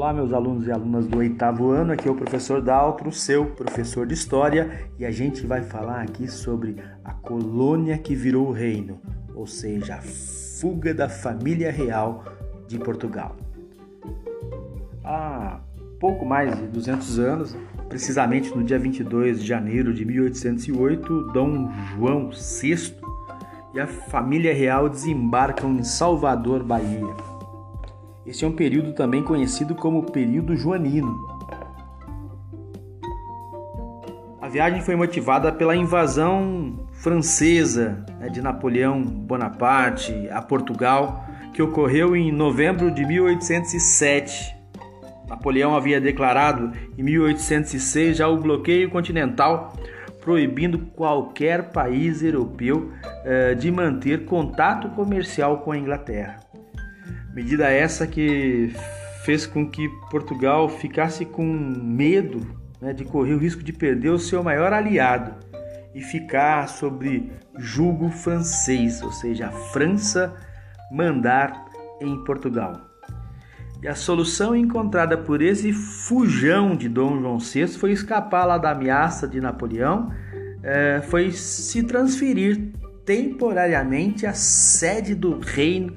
Olá, meus alunos e alunas do oitavo ano. Aqui é o professor Daltro, seu professor de História, e a gente vai falar aqui sobre a colônia que virou o reino, ou seja, a fuga da família real de Portugal. Há pouco mais de 200 anos, precisamente no dia 22 de janeiro de 1808, Dom João VI e a família real desembarcam em Salvador, Bahia esse é um período também conhecido como período joanino. A viagem foi motivada pela invasão francesa né, de Napoleão Bonaparte a Portugal, que ocorreu em novembro de 1807. Napoleão havia declarado em 1806 já o bloqueio continental, proibindo qualquer país europeu eh, de manter contato comercial com a Inglaterra. Medida essa que fez com que Portugal ficasse com medo né, de correr o risco de perder o seu maior aliado e ficar sobre julgo francês, ou seja, a França mandar em Portugal. E a solução encontrada por esse fujão de Dom João VI foi escapar lá da ameaça de Napoleão, é, foi se transferir temporariamente a sede do reino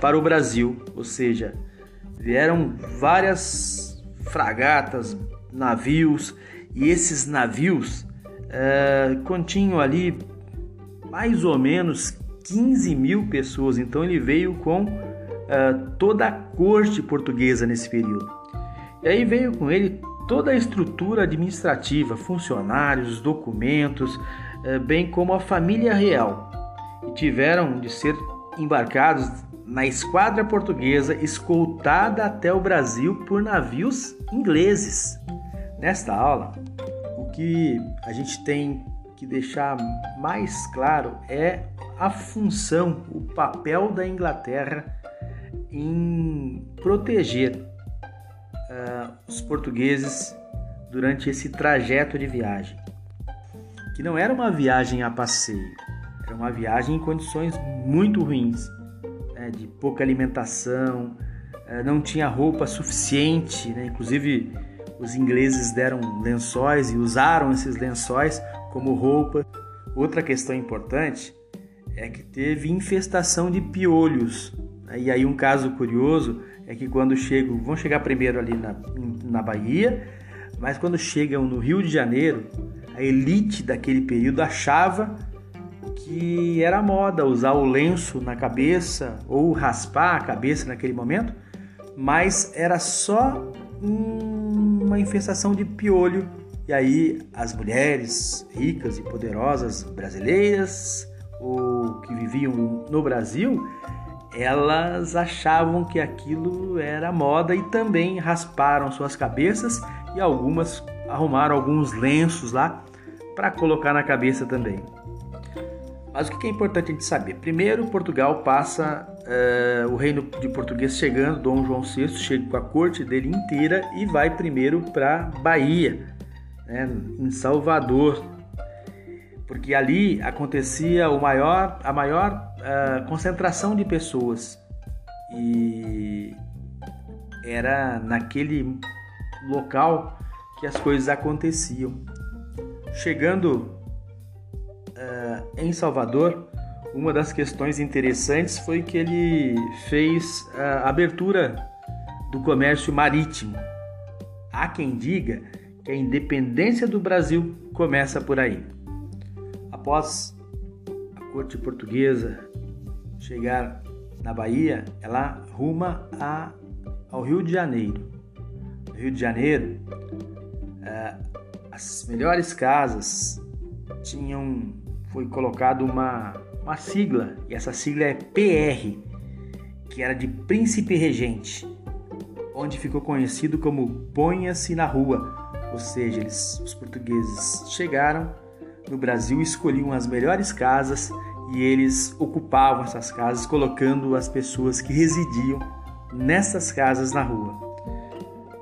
para o Brasil, ou seja, vieram várias fragatas, navios, e esses navios é, continham ali mais ou menos 15 mil pessoas, então ele veio com é, toda a corte portuguesa nesse período. E aí veio com ele toda a estrutura administrativa, funcionários, documentos, é, bem como a família real, e tiveram de ser embarcados na esquadra portuguesa escoltada até o Brasil por navios ingleses. Nesta aula, o que a gente tem que deixar mais claro é a função, o papel da Inglaterra em proteger uh, os portugueses durante esse trajeto de viagem, que não era uma viagem a passeio, era uma viagem em condições muito ruins né, de pouca alimentação, eh, não tinha roupa suficiente, né? inclusive os ingleses deram lençóis e usaram esses lençóis como roupa. Outra questão importante é que teve infestação de piolhos. Né? E aí um caso curioso é que quando chegam, vão chegar primeiro ali na, na Bahia, mas quando chegam no Rio de Janeiro, a elite daquele período achava que era moda usar o lenço na cabeça ou raspar a cabeça naquele momento, mas era só uma infestação de piolho. E aí as mulheres ricas e poderosas brasileiras ou que viviam no Brasil, elas achavam que aquilo era moda e também rasparam suas cabeças e algumas arrumaram alguns lenços lá para colocar na cabeça também. Mas o que é importante a gente saber? Primeiro, Portugal passa uh, o reino de português chegando, Dom João VI chega com a corte dele inteira e vai primeiro para Bahia, né, em Salvador, porque ali acontecia o maior, a maior uh, concentração de pessoas e era naquele local que as coisas aconteciam. Chegando uh, em Salvador, uma das questões interessantes foi que ele fez a abertura do comércio marítimo. Há quem diga que a independência do Brasil começa por aí. Após a corte portuguesa chegar na Bahia, ela ruma a, ao Rio de Janeiro. No Rio de Janeiro, uh, as melhores casas tinham foi colocado uma, uma sigla, e essa sigla é PR, que era de Príncipe Regente, onde ficou conhecido como Ponha-se na Rua, ou seja, eles, os portugueses chegaram no Brasil, escolhiam as melhores casas e eles ocupavam essas casas, colocando as pessoas que residiam nessas casas na rua.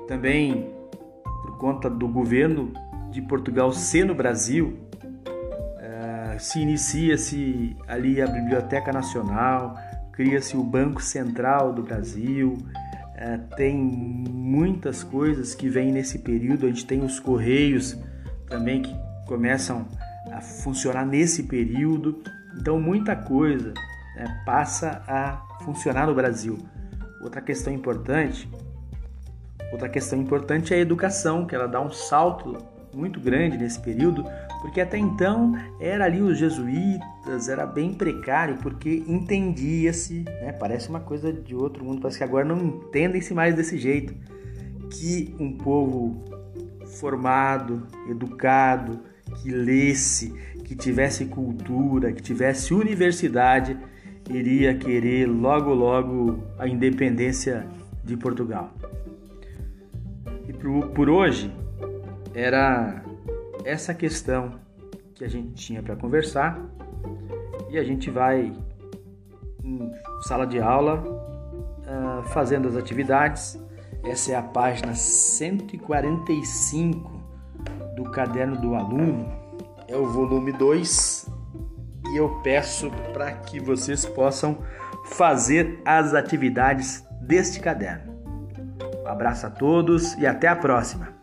Também, por conta do governo de Portugal ser no Brasil, se inicia-se ali a Biblioteca Nacional, cria-se o Banco Central do Brasil, é, tem muitas coisas que vêm nesse período. A gente tem os correios também que começam a funcionar nesse período. Então, muita coisa né, passa a funcionar no Brasil. Outra questão importante, outra questão importante é a educação, que ela dá um salto muito grande nesse período, porque até então era ali os jesuítas, era bem precário, porque entendia-se, né, parece uma coisa de outro mundo, parece que agora não entendem-se mais desse jeito, que um povo formado, educado, que lesse, que tivesse cultura, que tivesse universidade, iria querer logo logo a independência de Portugal. E por, por hoje era essa questão que a gente tinha para conversar e a gente vai em sala de aula uh, fazendo as atividades. Essa é a página 145 do caderno do aluno, é o volume 2 e eu peço para que vocês possam fazer as atividades deste caderno. Um abraço a todos e até a próxima!